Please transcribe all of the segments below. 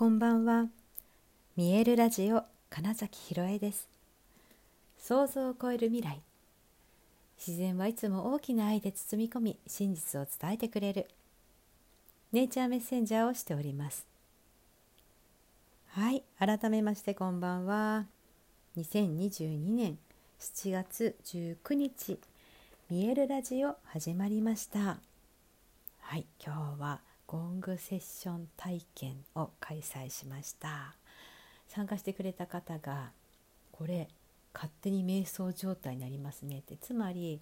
こんばんは。見えるラジオ金崎ひろえです。想像を超える未来。自然はいつも大きな愛で包み込み真実を伝えてくれる。ネイチャーメッセンジャーをしております。はい改めましてこんばんは。2022年7月19日見えるラジオ始まりました。はい今日はゴングセッション体験を開催しました。参加してくれた方がこれ勝手に瞑想状態になりますね。ってつまり、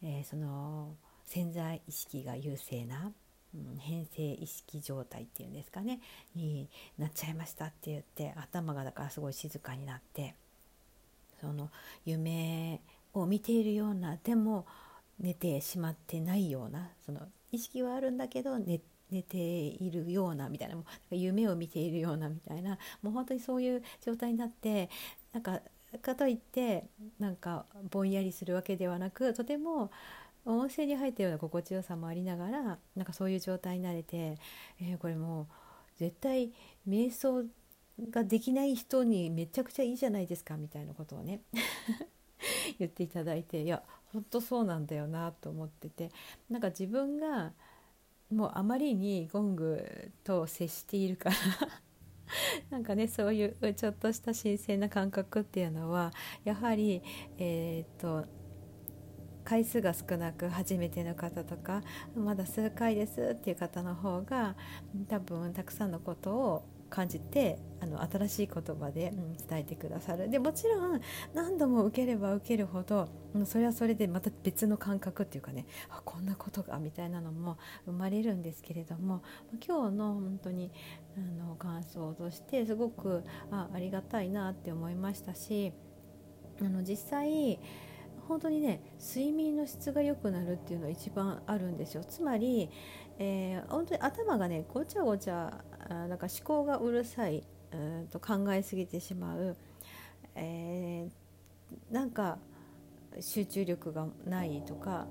えー、その潜在意識が優勢な、うん、変性意識状態っていうんですかね。になっちゃいましたって言って頭がだからすごい静かになってその夢を見ているようなでも寝てしまってないようなその意識はあるんだけど寝寝ているようなみたいなもう夢を見ているようなみたいなもう本当にそういう状態になってなんかかといってなんかぼんやりするわけではなくとても温泉に入ったような心地よさもありながらなんかそういう状態になれて、えー、これもう絶対瞑想ができない人にめちゃくちゃいいじゃないですかみたいなことをね 言っていただいていや本当そうなんだよなと思っててなんか自分がもうあまりにゴングと接しているから なんかねそういうちょっとした新鮮な感覚っていうのはやはりえっ、と回数が少なく初めての方とかまだ数回ですっていう方の方が多分たくさんのことを感じてあの新しい言葉で、うん、伝えてくださる。でもちろん何度も受ければ受けるほど、うん、それはそれでまた別の感覚っていうかねあこんなことがみたいなのも生まれるんですけれども今日の本当にあの感想としてすごくあありがたいなって思いましたしあの実際本当にね睡眠の質が良くなるっていうのは一番あるんですよ。つまり、えー、本当に頭がねごちゃごちゃあなんか思考がうるさいうんと考えすぎてしまう、えー、なんか集中力がないとか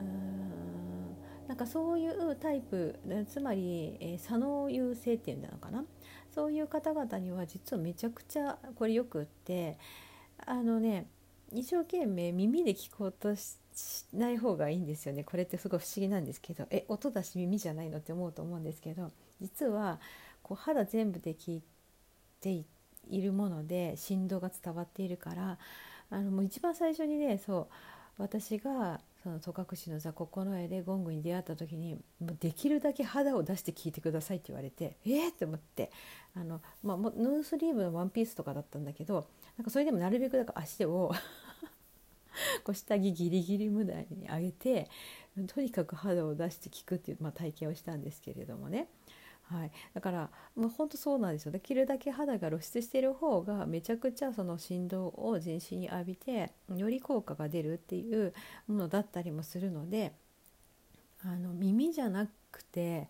うんなんかそういうタイプつまり、えー、左脳優勢っていうんだのかな。そういう方々には実はめちゃくちゃこれよくってあのね一生懸命耳で聞こうとしない方がいいんですよね。これってすごい不思議なんですけど。え音だし耳じゃないのって思うと思うんですけど。実はこう肌全部で聞いているもので振動が伝わっているからあのもう一番最初にねそう私がその戸隠の座九重でゴングに出会った時にもうできるだけ肌を出して聞いてくださいって言われてえー、って思ってあの、まあ、ヌースリーブのワンピースとかだったんだけどなんかそれでもなるべくだから足を こう下着ギリギリ無駄に上げてとにかく肌を出して聞くっていう、まあ、体験をしたんですけれどもね。はい、だからもう本当そうなんですよできるだけ肌が露出している方がめちゃくちゃその振動を全身に浴びてより効果が出るっていうものだったりもするのであの耳じゃなくて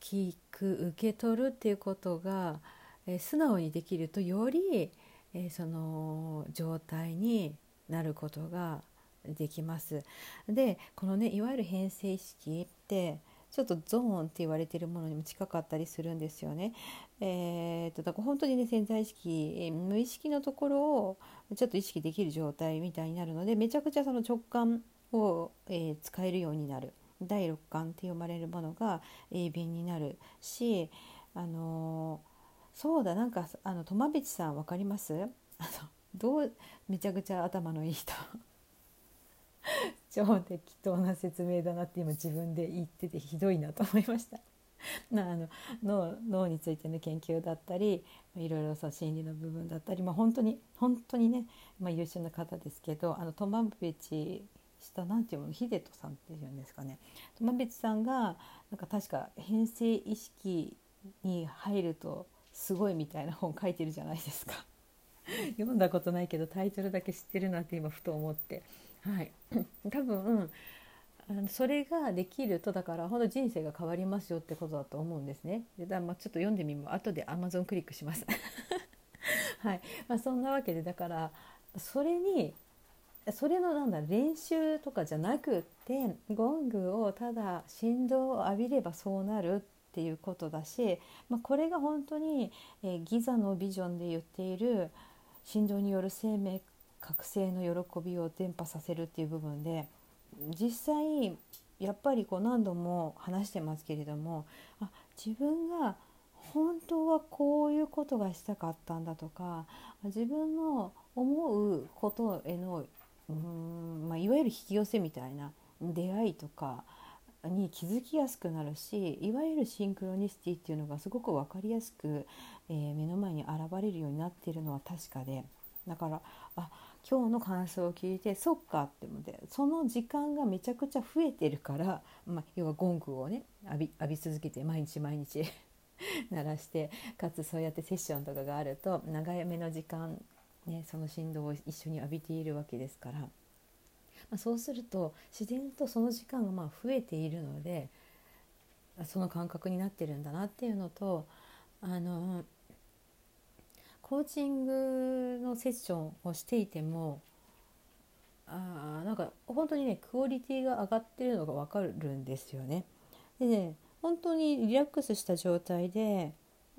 聞く受け取るっていうことが、え素直にできるとより、えその状態になることができます。でこのねいわゆる変性意識ってちょっとゾーンって言われてるものにも近かったりするんですよね。えーと、だから本当にね潜在意識無意識のところをちょっと意識できる状態みたいになるのでめちゃくちゃその直感を、えー、使えるようになる第六感って呼ばれるものが鋭敏になるしあのー、そうだなんかあの苫淵さん分かります？あのどうめちゃくちゃ頭のいい人。超適当な説明だなって今自分で言っててひどいなと思いました。なあの脳脳についての研究だったりいろいろそう心理の部分だったり、まあ、本当に本当にね、まあ、優秀な方ですけどあのトマンペチしたなんていうの秀人さんっていうんですかね。トマペチさんがなんか確か変性意識に入るとすごいみたいな本書いてるじゃないですか。読んだことないけどタイトルだけ知ってるなって今ふと思ってはい、多分あのそれができるとだから本当人生が変わりますよってことだと思うんですね。でだまあ、ちょっと読んでみも後で Amazon クリックします。はいまあ、そんなわけでだからそれにそれのなんだ練習とかじゃなくってゴングをただ振動を浴びればそうなるっっていうことだし、まあ、これが本当に、えー、ギザのビジョンで言っている振動による生命覚醒の喜びを伝播させるっていう部分で実際やっぱりこう何度も話してますけれどもあ自分が本当はこういうことがしたかったんだとか自分の思うことへのうん、まあ、いわゆる引き寄せみたいな出会いとかに気づきやすくなるしいわゆるシンクロニシティっていうのがすごく分かりやすく、えー、目の前に現れるようになっているのは確かでだからあ今日の感想を聞いてそっかって思ってその時間がめちゃくちゃ増えてるから、まあ、要はゴングをね浴び浴び続けて毎日毎日 鳴らしてかつそうやってセッションとかがあると長めの時間、ね、その振動を一緒に浴びているわけですから、まあ、そうすると自然とその時間がまあ増えているのでその感覚になってるんだなっていうのとあのコーチングのセッションをしていてもあなんか本当にねクオリティが上がってるのが分かるんですよね。でね本当にリラックスした状態で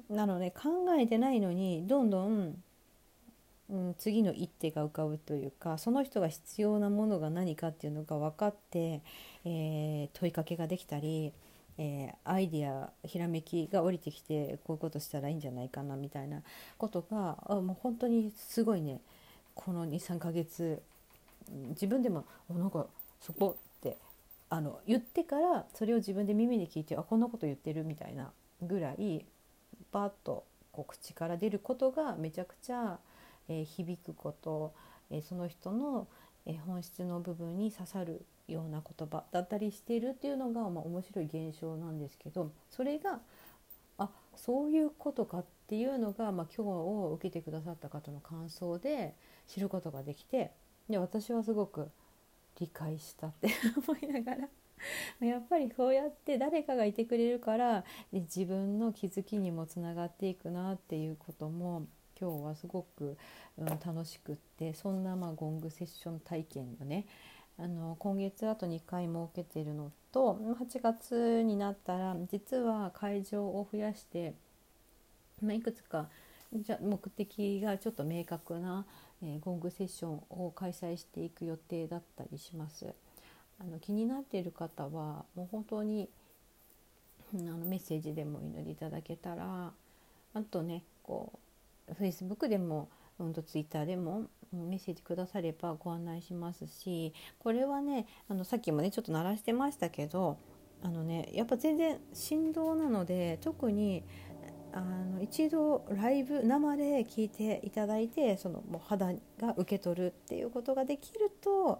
なので考えてないのにどんどん、うん、次の一手が浮かぶというかその人が必要なものが何かっていうのが分かって、えー、問いかけができたりえー、アイディアひらめきが降りてきてこういうことしたらいいんじゃないかなみたいなことがあもう本当にすごいね。この23ヶ月自分でもなんかそこってあの言ってからそれを自分で耳で聞いてあこんなこと言ってるみたいなぐらいバッとこう口から出ることがめちゃくちゃ、えー、響くこと、えー、その人の、えー、本質の部分に刺さるような言葉だったりしているっていうのが、まあ、面白い現象なんですけどそれがあそういうことかっていうのが、まあ、今日を受けてくださった方の感想で知ることができてで私はすごく理解したって 思いながら。やっぱりこうやって誰かがいてくれるから自分の気づきにもつながっていくなっていうことも今日はすごく、うん、楽しくってそんなまあゴングセッション体験をねあの今月あと2回設けてるのと8月になったら実は会場を増やして、まあ、いくつかじゃ目的がちょっと明確な、えー、ゴングセッションを開催していく予定だったりします。あの気になっている方はもう本当にあのメッセージでもお祈りいただけたらあとねこう Facebook でも、うん、と Twitter でもメッセージくださればご案内しますしこれはねあのさっきもねちょっと鳴らしてましたけどあのねやっぱ全然振動なので特にあの一度ライブ生で聞いていただいてそのもう肌が受け取るっていうことができると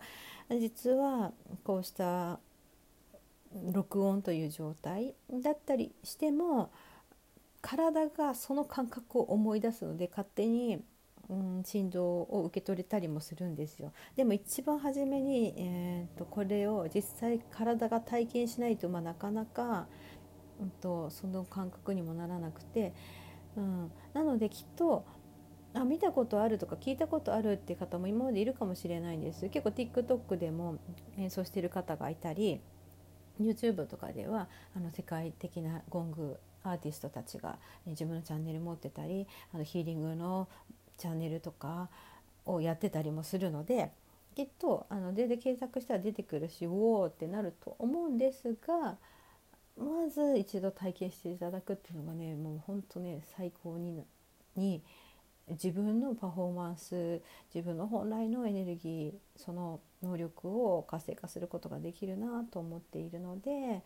実はこうした録音という状態だったりしても体がその感覚を思い出すので勝手にうん、振動を受け取れたりもするんですよ。でも一番初めに、えーと、これを実際体が体験しないと、まあ、なかなか、うんと、その感覚にもならなくて、うん、なのできっとあ見たことあるとか聞いたことあるって方も今までいるかもしれないんです。結構 TikTok でも演奏してる方がいたり YouTube とかではあの世界的なゴングアーティストたちが自分のチャンネル持ってたりあのヒーリングのチャンネルとかをやってたりもするのできっとあので検索したら出てくるしうおーってなると思うんですがまず一度体験していただくっていうのがねもうほんとね最高にに自分のパフォーマンス自分の本来のエネルギーその能力を活性化することができるなと思っているので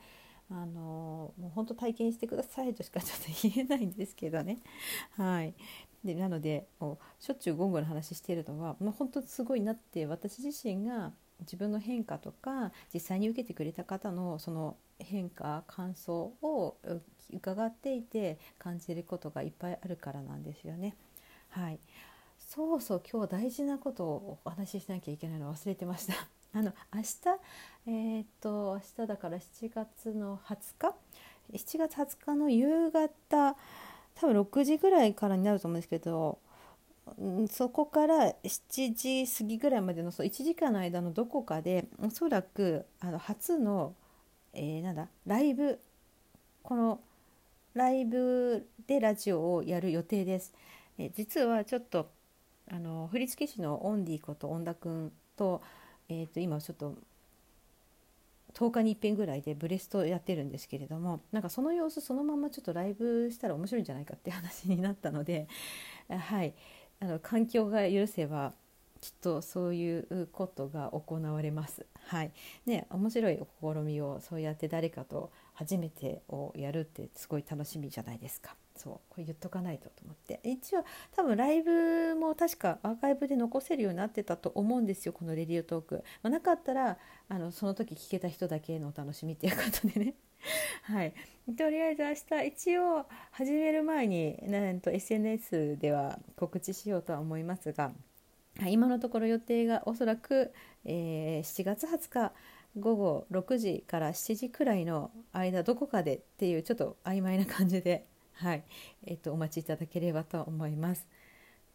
あのもう本当体験してくださいとしかちょっと言えないんですけどね。はい、でなのでもうしょっちゅうゴングの話しているのはもう本当すごいなって私自身が自分の変化とか実際に受けてくれた方のその変化感想を伺っていて感じることがいっぱいあるからなんですよね。はいそうそう今日大事なことをお話ししなきゃいけないの忘れてました。あの明日えー、っと明日だから7月の20日？7月20日の夕方多分6時ぐらいからになると思うんですけどそこから7時過ぎぐらいまでのそ1時間の間のどこかでおそらくあの初の、えー、なんだライブこのライブでラジオをやる予定です。え実はちょっとあの振付師のオンディこと恩田くんと,、えー、と今ちょっと10日に1遍ぐらいでブレストやってるんですけれどもなんかその様子そのままちょっとライブしたら面白いんじゃないかって話になったので はいあの環境が許せばきっとそういうことが行われます。はい、ね面白い試みをそうやって誰かと初めてをやるってすごい楽しみじゃないですか。そうこれ言っとかないとと思って。一応多分ライブも確かアーカイブで残せるようになってたと思うんですよこのレディオトーク、まあ、なかったらあのその時聞けた人だけのお楽しみっていうことでね。はい。とりあえず明日一応始める前になんと SNS では告知しようとは思いますが今のところ予定がおそらく、えー、7月20日午後6時から7時くらいの間どこかでっていうちょっと曖昧な感じではい、えっ、とお待ちいただければと思います。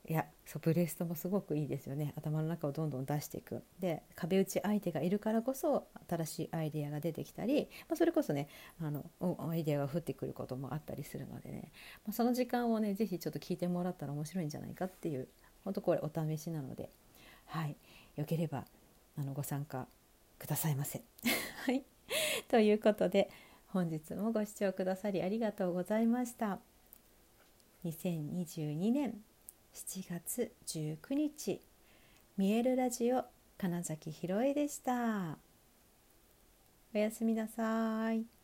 いやそうブレストもすごくいいですよね。頭の中をどんどん出していく。で壁打ち相手がいるからこそ新しいアイデアが出てきたり、まあ、それこそねあのアイデアが降ってくることもあったりするのでね、まあ、その時間をね是非ちょっと聞いてもらったら面白いんじゃないかっていう本当これお試しなので。はい。よければあのご参加くださいませ。はい。ということで本日もご視聴くださりありがとうございました。2022年7月19日見えるラジオ金崎ひろえでした。おやすみなさい。